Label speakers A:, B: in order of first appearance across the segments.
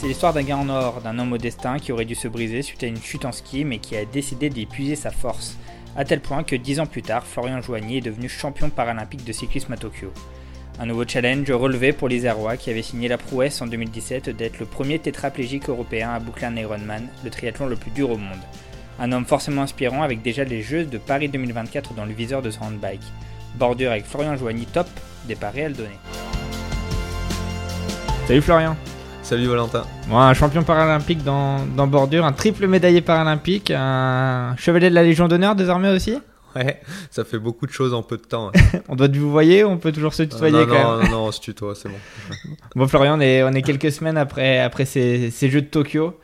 A: C'est l'histoire d'un gars en or, d'un homme au destin qui aurait dû se briser suite à une chute en ski mais qui a décidé d'épuiser sa force. À tel point que dix ans plus tard, Florian Joigny est devenu champion paralympique de cyclisme à Tokyo. Un nouveau challenge relevé pour l'Isérois qui avait signé la prouesse en 2017 d'être le premier tétraplégique européen à boucler un Ironman, le triathlon le plus dur au monde. Un homme forcément inspirant avec déjà les Jeux de Paris 2024 dans le viseur de son handbike. Bordure avec Florian Joigny top, départ réel donné. Salut Florian
B: Salut Valentin.
A: Moi, un champion paralympique dans, dans bordure, un triple médaillé paralympique, un chevalier de la Légion d'honneur désormais aussi?
B: Ouais, ça fait beaucoup de choses en peu de temps.
A: on doit vous voyer ou on peut toujours se tutoyer
B: non,
A: quand
B: non,
A: même?
B: non, non, on se tutoie, c'est bon.
A: Bon Florian, on est, on est quelques semaines après, après ces, ces Jeux de Tokyo.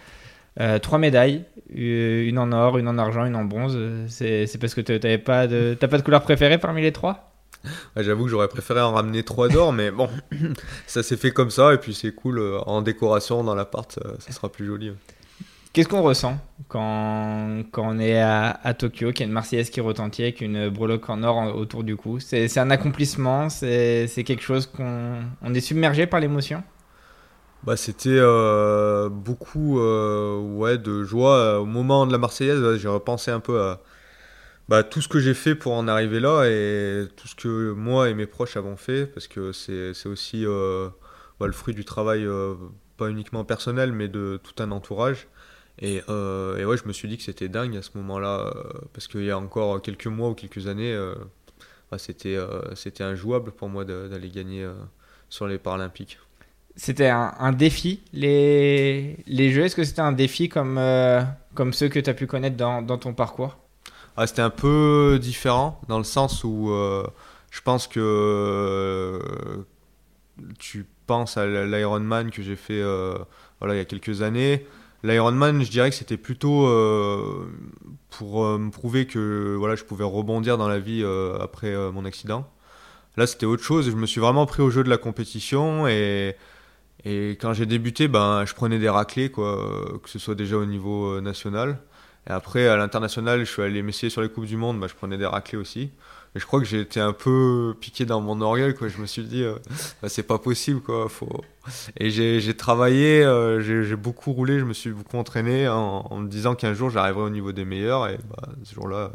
A: Euh, trois médailles, euh, une en or, une en argent, une en bronze. C'est c'est parce que tu n'as pas, de- t'as pas de couleur préférée parmi les trois?
B: Ouais, J'avoue que j'aurais préféré en ramener trois d'or, mais bon, ça s'est fait comme ça, et puis c'est cool, euh, en décoration dans l'appart, ça, ça sera plus joli.
A: Qu'est-ce qu'on ressent quand, quand on est à, à Tokyo, qu'il y a une Marseillaise qui retentit avec une breloque en or autour du cou? C'est un accomplissement, c'est quelque chose qu'on on est submergé par l'émotion?
B: Bah, c'était euh, beaucoup euh, ouais, de joie. Euh, Au moment de la Marseillaise, j'ai repensé un peu à bah, tout ce que j'ai fait pour en arriver là et tout ce que moi et mes proches avons fait, parce que c'est aussi bah, le fruit du travail, pas uniquement personnel, mais de tout un entourage. Et, euh, et ouais, je me suis dit que c'était dingue à ce moment-là, euh, parce qu'il y a encore quelques mois ou quelques années, euh, bah, c'était c'était injouable pour moi d'aller gagner sur les Paralympiques.
A: C'était un, un défi, les, les Jeux Est-ce que c'était un défi comme, comme ceux que tu as pu connaître dans, dans ton parcours?
B: Ah, c'était un peu différent dans le sens où je pense que tu penses à l'Ironman que j'ai fait voilà, il y a quelques années. L'Ironman, je dirais que c'était plutôt euh, pour euh, me prouver que voilà, je pouvais rebondir dans la vie euh, après mon accident. Là, c'était autre chose. Je me suis vraiment pris au jeu de la compétition et, quand j'ai débuté, ben, je prenais des raclés, quoi, que ce soit déjà au niveau national. Et après, à l'international, je suis allé m'essayer sur les Coupes du Monde, bah, je prenais des raclés aussi. Je crois que j'ai été un peu piqué dans mon orgueil, quoi. Je me suis dit, euh, bah, c'est pas possible, quoi. Faut... Et j'ai travaillé, euh, j'ai beaucoup roulé, je me suis beaucoup entraîné en, en me disant qu'un jour j'arriverai au niveau des meilleurs. Et bah, ce jour-là,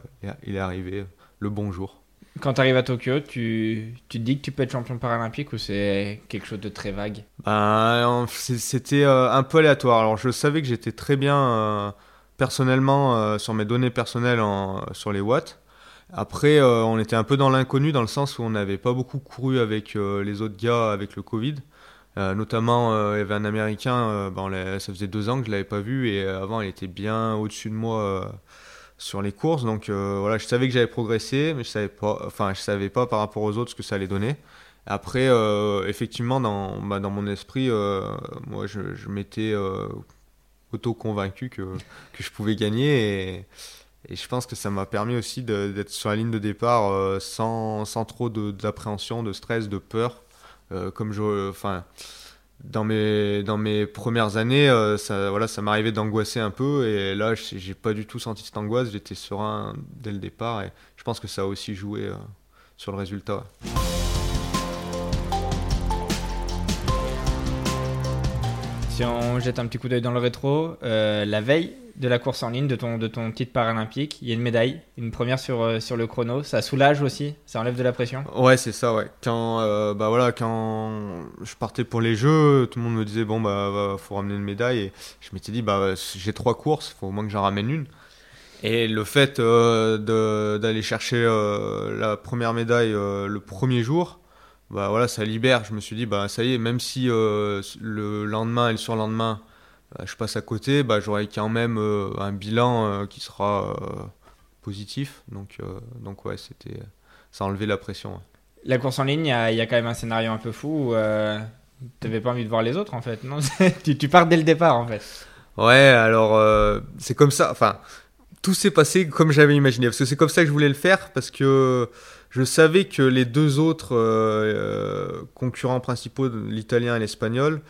B: il est- arrivé, le bon jour.
A: Quand tu arrives à Tokyo, tu, tu te dis que tu peux être champion paralympique ou c'est quelque chose de très vague?
B: Ben, c'est- c'était euh, un peu aléatoire. Alors, je savais que j'étais très bien euh, personnellement sur mes données personnelles en- sur les watts. Après, euh, on était un peu dans l'inconnu dans le sens où on n'avait pas beaucoup couru avec euh, les autres gars avec le Covid. Euh, notamment, il y avait un Américain, ça faisait deux ans que je l'avais pas vu et avant, il était bien au-dessus de moi sur les courses. Donc voilà, je savais que j'avais progressé, mais je savais pas, savais pas par rapport aux autres ce que ça allait donner. Après, effectivement, dans, bah, dans mon esprit, moi, je, m'étais auto-convaincu que, que je pouvais gagner. Et je pense que ça m'a permis aussi d'être sur la ligne de départ euh, sans, sans trop d'appréhension, de, stress, de peur. Euh, comme je, enfin, dans mes, dans mes premières années, euh, ça, voilà, ça m'arrivait d'angoisser un peu. Et là, j'ai pas du tout senti cette angoisse. J'étais serein dès le départ. Et je pense que ça a aussi joué sur le résultat.
A: Si on jette un petit coup d'œil dans le rétro, la veille de la course en ligne de ton, de ton titre paralympique, il y a une médaille, une première sur, euh, sur le chrono. Ça soulage aussi, ça enlève de la pression.
B: Ouais, c'est ça, ouais. Quand, euh, bah voilà, quand je partais pour les jeux, tout le monde me disait, bon, bah, va- faut ramener une médaille. Et je m'étais dit, bah, j'ai trois courses, faut au moins que j'en ramène une. Et le fait euh, d'aller chercher la première médaille le premier jour, bah voilà, ça libère. Je me suis dit, bah ça y est, même si le lendemain et le surlendemain, bah, je passe à côté, bah, j'aurai quand même un bilan qui sera positif. Donc, donc ouais, c'était, ça a enlevé la pression.
A: La course en ligne, il y, a quand même un scénario un peu fou. Tu n'avais pas envie de voir les autres en fait, non? Tu, tu, pars dès le départ en fait.
B: Ouais, alors c'est comme ça. Enfin, tout s'est passé comme j'avais imaginé. Parce que c'est comme ça que je voulais le faire, parce que je savais que les deux autres euh, concurrents principaux, l'italien et l'espagnol,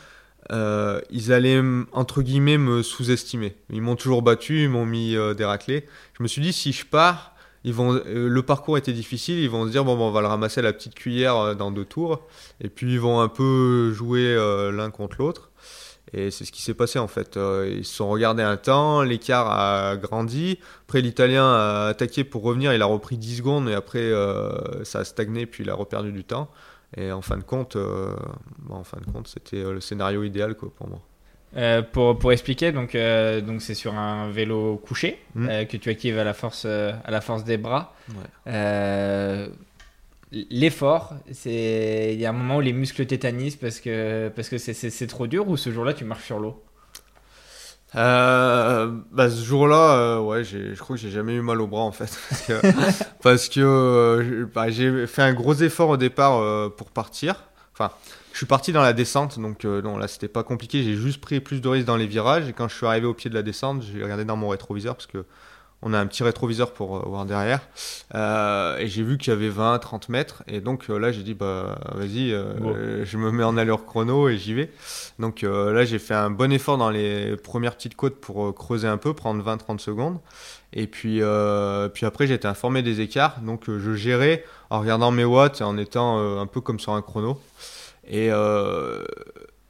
B: euh, ils allaient, entre guillemets, me sous-estimer. Ils m'ont toujours battu, ils m'ont mis euh, des raclés. Je me suis dit, si je pars, ils vont, le parcours était difficile, ils vont se dire, bon, bon on va le ramasser à la petite cuillère dans deux tours. Et puis, ils vont un peu jouer l'un contre l'autre. Et c'est ce qui s'est passé en fait. Euh, ils se sont regardés un temps, l'écart a grandi. Après, l'Italien a attaqué pour revenir, il a repris 10 secondes et après euh, ça a stagné, puis il a reperdu du temps. Et en fin de compte, euh, en fin de compte, c'était le scénario idéal quoi, pour moi.
A: pour, pour, expliquer, donc donc c'est sur un vélo couché mmh. que tu actives à la force à la force des bras. Ouais l'effort, c'est il y a un moment où les muscles tétanisent parce que parce que c'est trop dur ou ce jour-là tu marches sur l'eau?
B: Euh, bah, ce jour-là, euh, ouais, je crois que j'ai jamais eu mal au bras en fait, parce que, euh, bah, j'ai fait un gros effort au départ pour partir. Enfin, je suis parti dans la descente, donc non, là c'était pas compliqué. J'ai juste pris plus de risques dans les virages et quand je suis arrivé au pied de la descente, j'ai regardé dans mon rétroviseur parce que on a un petit rétroviseur pour euh, voir derrière. Euh, et j'ai vu qu'il y avait 20, 30 mètres. Et donc euh, là, j'ai dit, bah vas-y, je me mets en allure chrono et j'y vais. Donc là, j'ai fait un bon effort dans les premières petites côtes pour creuser un peu, prendre 20, 30 secondes. Et puis, puis après, j'ai été informé des écarts. Donc je gérais en regardant mes watts et en étant un peu comme sur un chrono. Et,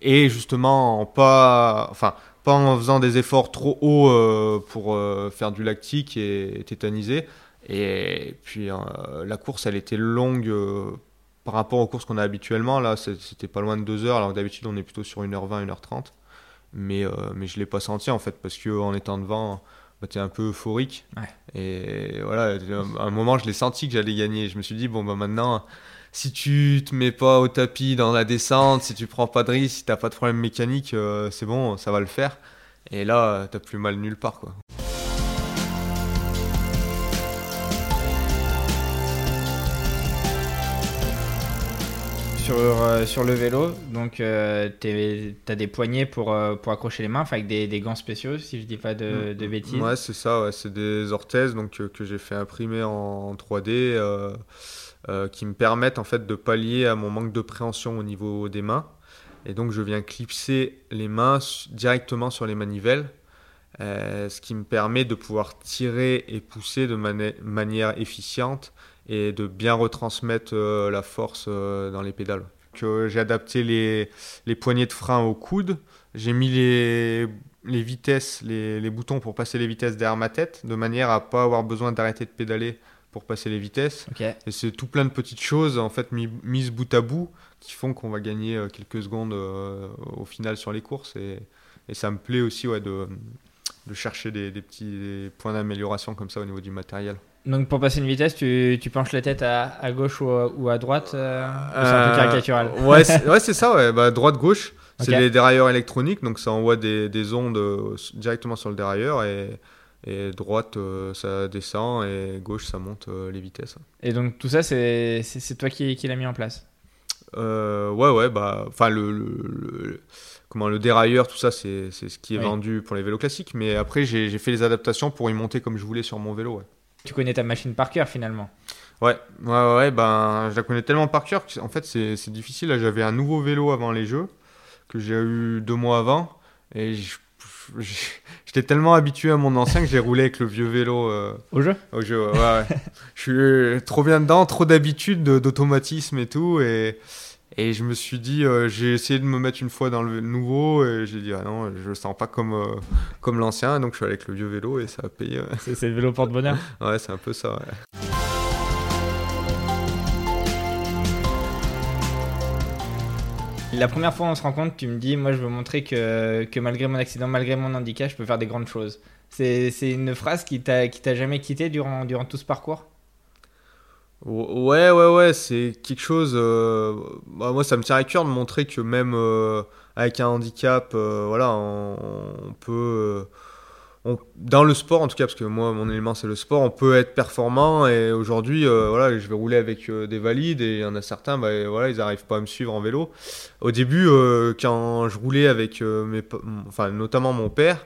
B: et justement, pas. Enfin pas en faisant des efforts trop hauts euh, pour euh, faire du lactique et, tétaniser. Et puis euh, la course, elle était longue par rapport aux courses qu'on a habituellement. Là, c'était pas loin de 2 heures, alors d'habitude, on est plutôt sur 1h20, 1h30. Mais, mais je l'ai pas senti en fait, parce qu'en étant devant, bah, tu es un peu euphorique. Et voilà, à un moment, je l'ai senti que j'allais gagner. Je me suis dit, bon, bah maintenant si tu te mets pas au tapis dans la descente, si tu prends pas de risque, si t'as pas de problème mécanique, euh, c'est bon, ça va le faire. Et là, t'as plus mal nulle part, quoi.
A: Sur, euh, sur le vélo, donc euh, t'as des poignées pour, pour accrocher les mains, avec des, des, gants spéciaux, si je dis pas de, de bêtises.
B: Ouais, c'est ça, c'est des orthèses donc, que j'ai fait imprimer en 3D. Euh, qui me permettent en fait de pallier à mon manque de préhension au niveau des mains. Et donc je viens clipser les mains directement sur les manivelles, euh, ce qui me permet de pouvoir tirer et pousser de manière efficiente et de bien retransmettre euh, la force dans les pédales. j'ai adapté les, les, poignées de frein au coude, j'ai mis les, les vitesses, les, les, boutons pour passer les vitesses derrière ma tête, de manière à pas avoir besoin d'arrêter de pédaler pour passer les vitesses. Et c'est tout plein de petites choses en fait mises bout à bout qui font qu'on va gagner euh, quelques secondes euh, au final sur les courses. Et, et ça me plaît aussi ouais, de, de chercher des, des petits points d'amélioration comme ça au niveau du matériel.
A: Donc pour passer une vitesse, tu, tu penches la tête à, à gauche ou à, ou à droite euh, C'est un peu caricatural.
B: Ouais, c'est ouais, ça, ouais. Bah, droite-gauche. C'est des dérailleurs électroniques, donc ça envoie des, des ondes directement sur le dérailleur et, et droite, euh, ça descend et gauche, ça monte euh, les vitesses.
A: Et donc tout ça, c'est toi qui, qui l'as mis en place?
B: Euh, Ouais, ouais, bah, enfin le, le, comment le dérailleur, tout ça, c'est ce qui est vendu pour les vélos classiques. Mais après, j'ai fait les adaptations pour y monter comme je voulais sur mon vélo. Ouais.
A: Tu connais ta machine par cœur finalement
B: Ouais, ouais, ouais, ben, je la connais tellement par cœur qu'en fait, c'est difficile. J'avais un nouveau vélo avant les jeux que j'ai eu deux mois avant et je j'étais tellement habitué à mon ancien que j'ai roulé avec le vieux vélo. Euh,
A: au jeu?
B: Au jeu, ouais. ouais. je suis trop bien dedans, trop d'habitude, d'automatisme et tout. Et, et je me suis dit, euh, j'ai essayé de me mettre une fois dans le nouveau et j'ai dit, ah non, je le sens pas comme, euh, comme l'ancien. Donc je suis allé avec le vieux vélo et ça a payé.
A: C'est le vélo porte-bonheur?
B: Ouais, c'est un peu ça, ouais.
A: La première fois on se rencontre, tu me dis, moi je veux montrer que, que malgré mon accident, malgré mon handicap, je peux faire des grandes choses. C'est une phrase qui t'a jamais quitté durant, durant tout ce parcours?
B: Ouais, ouais, ouais, c'est quelque chose. Euh, bah, moi, ça me tient à cœur de montrer que même euh, avec un handicap, euh, voilà, on, peut. Dans le sport, en tout cas, parce que moi, mon élément, c'est le sport, on peut être performant. Et aujourd'hui, voilà, je vais rouler avec des valides et il y en a certains, bah, voilà, ils n'arrivent pas à me suivre en vélo. Au début, quand je roulais avec mes, enfin, notamment mon père,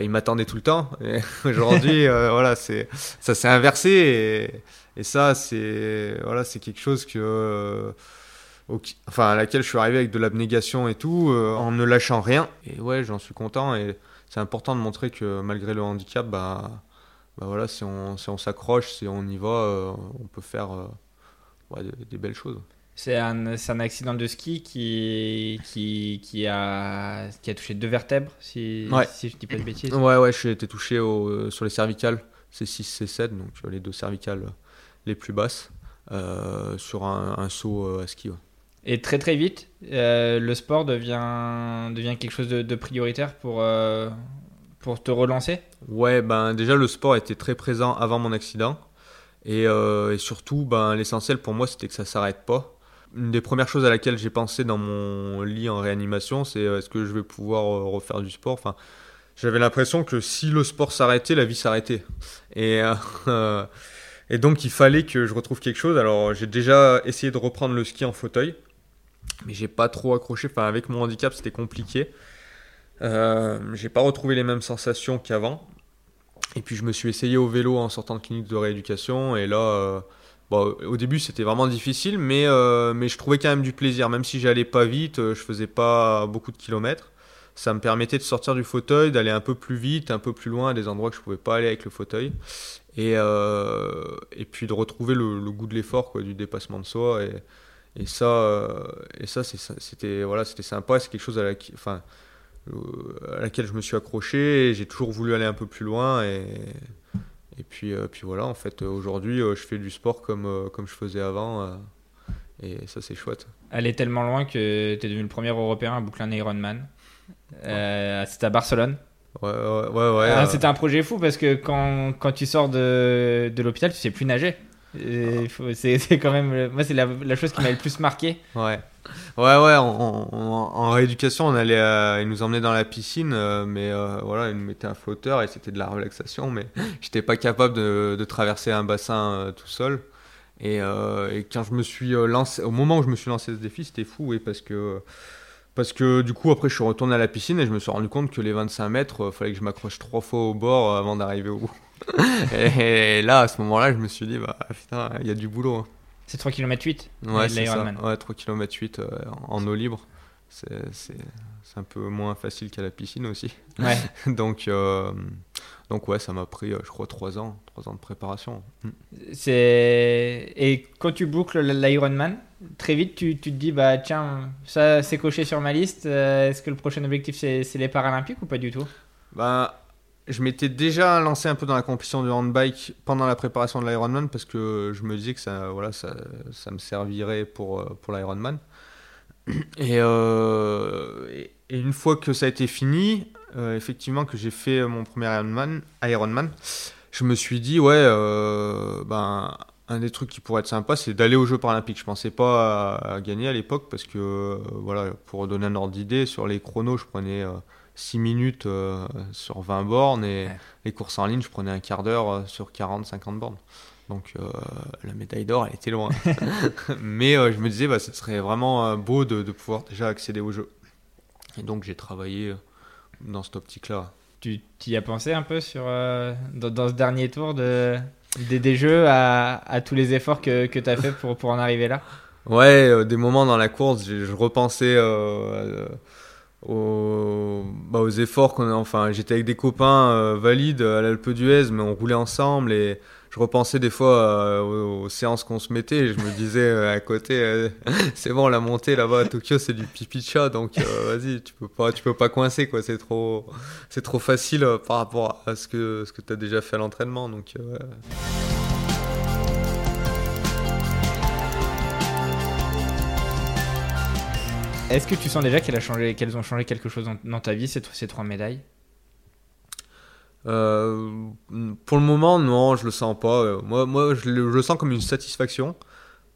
B: il m'attendait tout le temps. Aujourd'hui, voilà, ça s'est inversé. Et, ça, c'est voilà, quelque chose que, euh, enfin, à laquelle je suis arrivé avec de l'abnégation et tout, euh, en ne lâchant rien. Et ouais, j'en suis content. C'est important de montrer que malgré le handicap, bah, bah voilà, si on s'accroche, si on y va, euh, on peut faire des, belles choses.
A: C'est un, un, accident de ski qui, qui, qui, a, qui a touché deux vertèbres, si, si je dis pas de bêtises.
B: Ouais, ouais, j'ai été touché au, sur les cervicales, C6, C7, donc les deux cervicales les plus basses euh, sur un, saut euh, à ski.
A: Et très très vite, euh, le sport devient, devient quelque chose de, prioritaire pour, pour te relancer
B: Ouais, ben déjà le sport était très présent avant mon accident. Et, et surtout, ben, l'essentiel pour moi, c'était que ça s'arrête pas. Une des premières choses à laquelle j'ai pensé dans mon lit en réanimation, c'est est-ce que je vais pouvoir refaire du sport? Enfin, J'avais l'impression que si le sport s'arrêtait, la vie s'arrêtait. Et Et donc il fallait que je retrouve quelque chose. Alors j'ai déjà essayé de reprendre le ski en fauteuil, mais j'ai pas trop accroché. Enfin avec mon handicap c'était compliqué. Euh, j'ai pas retrouvé les mêmes sensations qu'avant. Et puis je me suis essayé au vélo en sortant de clinique de rééducation. Et là, euh, au début c'était vraiment difficile, mais, euh, mais je trouvais quand même du plaisir. Même si j'allais pas vite, je faisais pas beaucoup de kilomètres. Ça me permettait de sortir du fauteuil, d'aller un peu plus vite, un peu plus loin à des endroits que je pouvais pas aller avec le fauteuil et, et puis de retrouver le, goût de l'effort, du dépassement de soi. Et ça, euh, et ça c'était voilà, c'était sympa, c'est quelque chose à, la, enfin, euh, à laquelle je me suis accroché. J'ai toujours voulu aller un peu plus loin. Et, et puis, puis voilà, en fait, aujourd'hui, je fais du sport comme, comme je faisais avant. et ça, c'est chouette.
A: Aller tellement loin que tu es devenu le premier Européen à boucler un Ironman. C'était à Barcelone.
B: Ouais, ouais, ouais.
A: Ah, c'était un projet fou parce que quand, quand tu sors de, de l'hôpital, tu sais plus nager. C'est quand même. Moi, c'est la, chose qui m'a le plus marqué.
B: Ouais. Ouais, ouais, en, rééducation, on allait, euh, il nous emmenait dans la piscine, euh, mais euh, voilà, il nous mettait un flotteur et c'était de la relaxation, mais j'étais pas capable de, de, traverser un bassin tout seul. Et, et, quand je me suis lancé, au moment où je me suis lancé ce défi, c'était fou, oui, parce que parce que du coup, après, je suis retourné à la piscine et je me suis rendu compte que les 25 mètres, il euh, fallait que je m'accroche trois fois au bord euh, avant d'arriver au bout. et, là, à ce moment-là, je me suis dit, bah putain, il y a du boulot. Hein.
A: C'est 3 km 8
B: Ouais, c'est ça. Ouais, 3 km 8 en eau libre. C'est un peu moins facile qu'à la piscine aussi.
A: Ouais.
B: donc, euh, donc ouais, ça m'a pris, je crois, 3 ans, 3 ans de préparation. Mm.
A: C'est Et quand tu boucles l'Ironman, très vite, tu, te dis, bah tiens, ça c'est coché sur ma liste. Euh, est-ce que le prochain objectif c'est les Paralympiques ou pas du tout?
B: Bah, je m'étais déjà lancé un peu dans la compétition du handbike pendant la préparation de l'Ironman parce que je me disais que ça, voilà, ça, ça me servirait pour, euh, pour l'Ironman. Euh, et, et, une fois que ça a été fini, effectivement, que j'ai fait mon premier Ironman, Ironman, je me suis dit, ouais, ben un des trucs qui pourrait être sympa, c'est d'aller aux Jeux Paralympiques. Je pensais pas à, gagner à l'époque parce que, euh, voilà, pour donner un ordre d'idée, sur les chronos, je prenais 6 euh, minutes euh, sur 20 bornes et les courses en ligne, je prenais un quart d'heure sur 40-50 bornes. Donc la médaille d'or, elle était loin. Mais je me disais, bah, ce serait vraiment beau de, pouvoir déjà accéder aux Jeux. Et donc j'ai travaillé dans cette optique-là.
A: Tu y as pensé un peu sur, dans ce dernier tour de des, des jeux à, tous les efforts que, que tu as fait pour, pour en arriver là
B: Ouais, euh, des moments dans la course, je, repensais euh, aux, bah, aux, efforts qu'on a. Enfin, j'étais avec des copains euh, valides à l'Alpe d'Huez, mais on roulait ensemble et je repensais des fois euh, aux, séances qu'on se mettait et je me disais euh, à côté euh, c'est bon la montée là-bas à Tokyo c'est du pipi de chat donc vas-y tu peux pas tu peux pas coincer quoi. C'est trop c'est trop facile par rapport à ce que ce que tu as déjà fait à l'entraînement donc
A: Est-ce que tu sens déjà qu'elles ont changé quelque chose dans, ta vie, ces, ces trois médailles?
B: Pour le moment, non, je le sens pas. Moi, moi je, le, sens comme une satisfaction.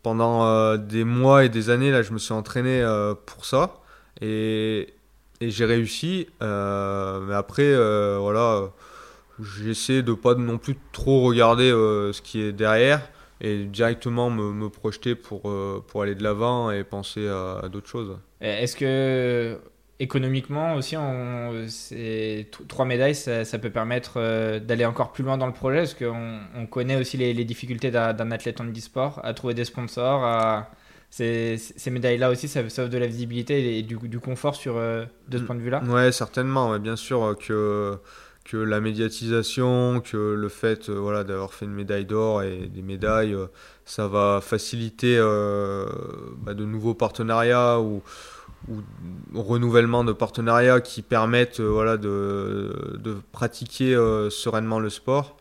B: Pendant des mois et des années, là, je me suis entraîné pour ça. Et, et j'ai réussi. mais après, voilà j'essaie de pas non plus trop regarder euh, ce qui est derrière et directement me, projeter pour, euh, pour aller de l'avant et penser à, d'autres choses.
A: Est-ce que économiquement aussi, on, trois médailles, ça, ça peut permettre euh, d'aller encore plus loin dans le projet Parce qu'on on connaît aussi les, les difficultés d'un athlète en e-sport à trouver des sponsors. À... Ces, ces médailles-là aussi, ça, ça, offre de la visibilité et du, du confort sur, de ce mm. point de vue-là
B: Ouais, certainement. bien sûr que que la médiatisation, que le fait euh, voilà, d'avoir fait une médaille d'or et des médailles, euh, ça va faciliter euh, bah, de nouveaux partenariats ou, ou, renouvellement de partenariats qui permettent voilà, de, de pratiquer sereinement le sport.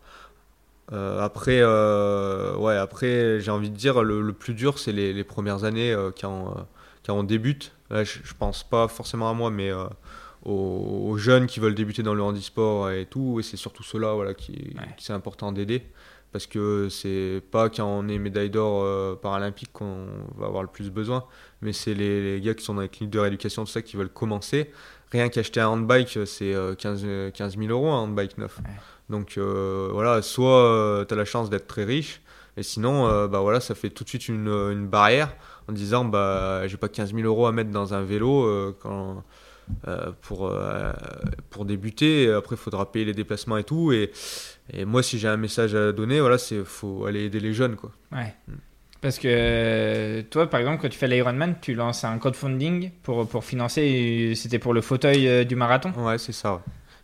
B: après, ouais, après j'ai envie de dire, le, plus dur, c'est les, les, premières années quand, quand, on débute. je, je pense pas forcément à moi, mais aux, jeunes qui veulent débuter dans le handisport et tout. Et c'est surtout cela voilà, qui, c'est important d'aider. Parce que c'est pas quand on est médaille d'or euh, paralympique qu'on va avoir le plus besoin, mais c'est les, gars qui sont dans les cliniques de rééducation, tout ça, qui veulent commencer. Rien qu'acheter un handbike, c'est 15, 15 000 euros un handbike neuf. Donc euh, voilà, soit euh, tu as la chance d'être très riche, et sinon, bah voilà, ça fait tout de suite une, une barrière en disant bah j'ai pas 15 000 euros à mettre dans un vélo quand euh, pour, euh, pour débuter. Après, il faudra payer les déplacements et tout. Et, et moi, si j'ai un message à donner, voilà, c'est faut aller aider les jeunes. Quoi.
A: Ouais. Mm. Parce que toi, par exemple, quand tu fais l'Ironman, tu lances un crowdfunding pour, pour financer, c'était pour le fauteuil euh, du marathon
B: Ouais, c'est ça.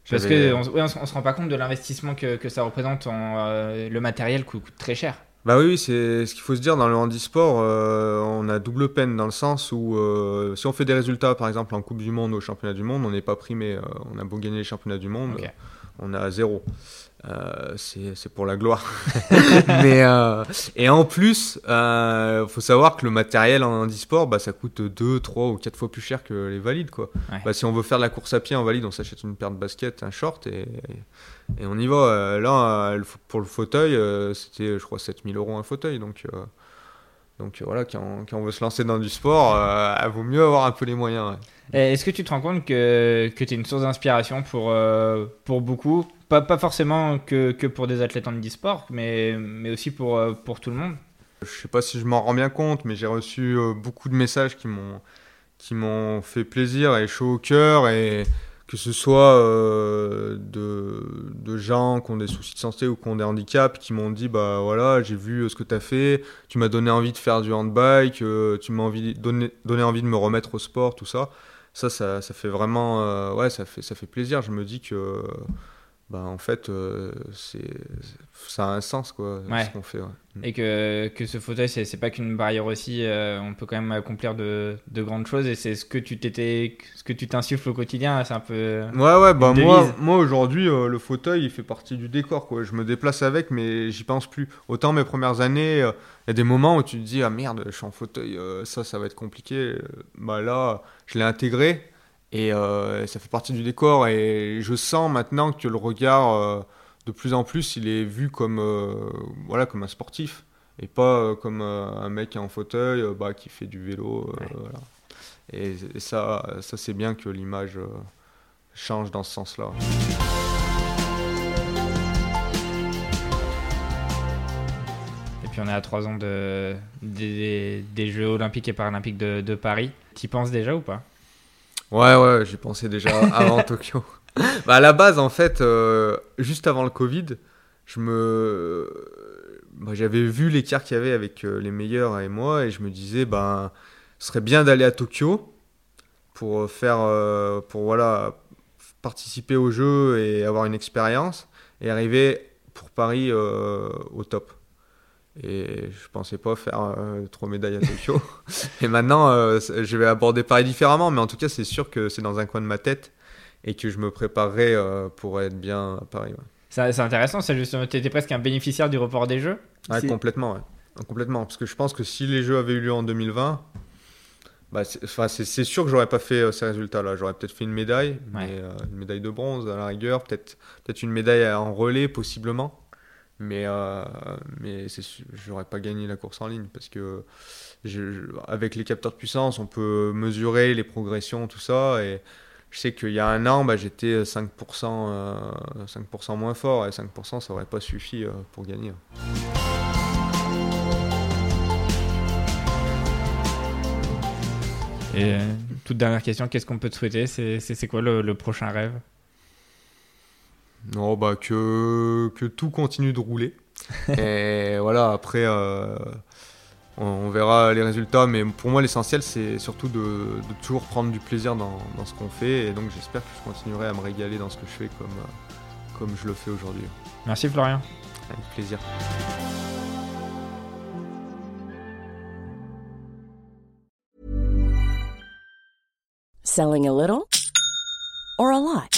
A: Parce qu'on on, on, se rend pas compte de l'investissement que, que, ça représente. En, le matériel coûte, coûte très cher.
B: Bah oui, c'est ce qu'il faut se dire dans le handisport. Euh, on a double peine dans le sens où euh, si on fait des résultats, par exemple en Coupe du Monde ou au Championnat du Monde, on n'est pas primé. Euh, on a beau gagner les Championnats du Monde, on a zéro. C'est pour la gloire. Mais, et en plus, il faut savoir que le matériel en handisport, bah, ça coûte 2, 3 ou 4 fois plus cher que les valides. Quoi. Bah, si on veut faire de la course à pied en valide, on s'achète une paire de baskets, un short et et on y va. Euh, là, euh, pour le fauteuil, euh, c'était, je crois, 7000 euros un fauteuil. Donc, donc voilà, quand, quand, on veut se lancer dans du sport, il vaut mieux avoir un peu les moyens.
A: Est-ce que tu te rends compte que, que tu es une source d'inspiration pour, pour beaucoup? Pas, pas forcément que, que pour des athlètes en e-sport, mais, mais aussi pour, pour tout le monde
B: Je sais pas si je m'en rends bien compte, mais j'ai reçu beaucoup de messages qui m'ont, qui m'ont fait plaisir et chaud au cœur. Et, que ce soit euh, de, gens qui ont des soucis de santé ou qui ont des handicaps, qui m'ont dit bah voilà, j'ai vu euh, ce que tu as fait, tu m'as donné envie de faire du handbike, euh, tu m'as envie, donné, envie de me remettre au sport, tout ça. Ça, ça, ça fait vraiment. ouais, ça fait, ça fait plaisir. Je me dis que bah, en fait, euh, c'est, ça a un sens, quoi, ce qu'on fait.
A: Mm. Et que, que ce fauteuil, c'est, pas qu'une barrière aussi, euh, on peut quand même accomplir de, de, grandes choses, et c'est ce que tu t'étais, ce que tu t'insuffles au quotidien, c'est un peu.
B: Ouais, ouais, bah moi, moi aujourd'hui, euh, le fauteuil, il fait partie du décor, quoi. Je me déplace avec, mais j'y pense plus. Autant mes premières années, il y a des moments où tu te dis, ah merde, je suis en fauteuil, ça, ça va être compliqué. Bah là, je l'ai intégré. Et euh, ça fait partie du décor. Et je sens maintenant que le regard, euh, de plus en plus, il est vu comme, euh, voilà, comme un sportif. Et pas comme un mec en fauteuil bah, qui fait du vélo. Voilà. Et, ça, ça c'est bien que l'image change dans ce sens-là.
A: Et puis on est à trois ans de, des, des, Jeux olympiques et paralympiques de, de Paris. y penses déjà ou pas?
B: Ouais, ouais, j'y pensais déjà avant Tokyo. Bah, à la base, en fait, euh, juste avant le Covid, je me. Bah, j'avais vu l'écart qu'il y avait avec euh, les meilleurs et moi, et je me disais, ben, ce serait bien d'aller à Tokyo pour faire. Euh, pour voilà, participer au jeu et avoir une expérience, et arriver pour Paris au top. Et je pensais pas faire euh, trois médailles à Tokyo. et maintenant, euh, je vais aborder Paris différemment, mais en tout cas, c'est sûr que c'est dans un coin de ma tête et que je me préparerai euh, pour être bien à Paris.
A: C'est intéressant, tu étais presque un bénéficiaire du report des Jeux
B: Ouais, complètement, ouais. complètement. Parce que je pense que si les Jeux avaient eu lieu en 2020, bah, c'est sûr que j'aurais pas fait ces résultats-là. J'aurais peut-être fait une médaille, mais, une médaille de bronze à la rigueur, peut-être peut une médaille en relais possiblement. Mais, euh, mais j'aurais pas gagné la course en ligne parce que avec les capteurs de puissance, on peut mesurer les progressions, tout ça. Et je sais qu'il y a un an, bah, j'étais 5%, 5 euh, moins fort et 5% ça aurait pas suffi euh, pour gagner.
A: Et toute dernière question, qu'est-ce qu'on peut te souhaiter? C'est quoi le prochain rêve?
B: Non, bah que, que tout continue de rouler. et voilà, après, euh, on, verra les résultats. Mais pour moi, l'essentiel, c'est surtout de, de, toujours prendre du plaisir dans, dans ce qu'on fait. Et donc, j'espère que je continuerai à me régaler dans ce que je fais comme, comme je le fais aujourd'hui.
A: Merci, Florian.
B: Avec plaisir.
C: Selling a little or a lot?